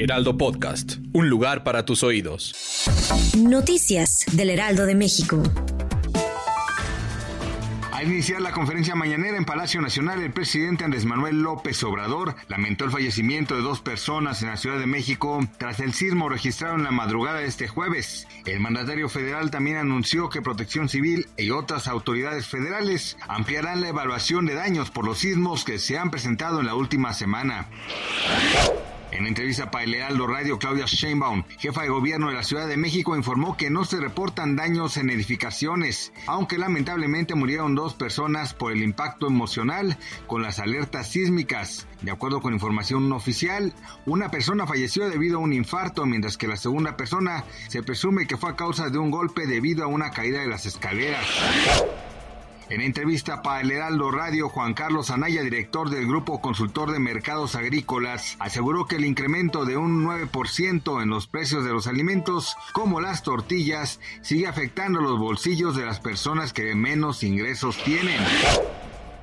Heraldo Podcast, un lugar para tus oídos. Noticias del Heraldo de México. Al iniciar la conferencia mañanera en Palacio Nacional, el presidente Andrés Manuel López Obrador lamentó el fallecimiento de dos personas en la Ciudad de México tras el sismo registrado en la madrugada de este jueves. El mandatario federal también anunció que Protección Civil y otras autoridades federales ampliarán la evaluación de daños por los sismos que se han presentado en la última semana. En entrevista para el Heraldo Radio, Claudia Sheinbaum, jefa de gobierno de la Ciudad de México, informó que no se reportan daños en edificaciones, aunque lamentablemente murieron dos personas por el impacto emocional con las alertas sísmicas. De acuerdo con información oficial, una persona falleció debido a un infarto, mientras que la segunda persona se presume que fue a causa de un golpe debido a una caída de las escaleras. En entrevista para el Heraldo Radio, Juan Carlos Anaya, director del Grupo Consultor de Mercados Agrícolas, aseguró que el incremento de un 9% en los precios de los alimentos, como las tortillas, sigue afectando los bolsillos de las personas que menos ingresos tienen.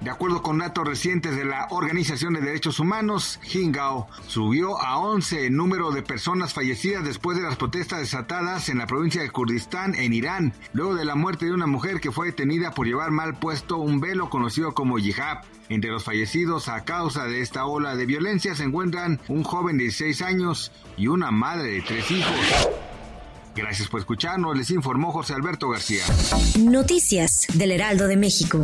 De acuerdo con datos recientes de la Organización de Derechos Humanos, Hingao subió a 11 el número de personas fallecidas después de las protestas desatadas en la provincia de Kurdistán, en Irán, luego de la muerte de una mujer que fue detenida por llevar mal puesto un velo conocido como hijab. Entre los fallecidos a causa de esta ola de violencia se encuentran un joven de 16 años y una madre de tres hijos. Gracias por escucharnos, les informó José Alberto García. Noticias del Heraldo de México.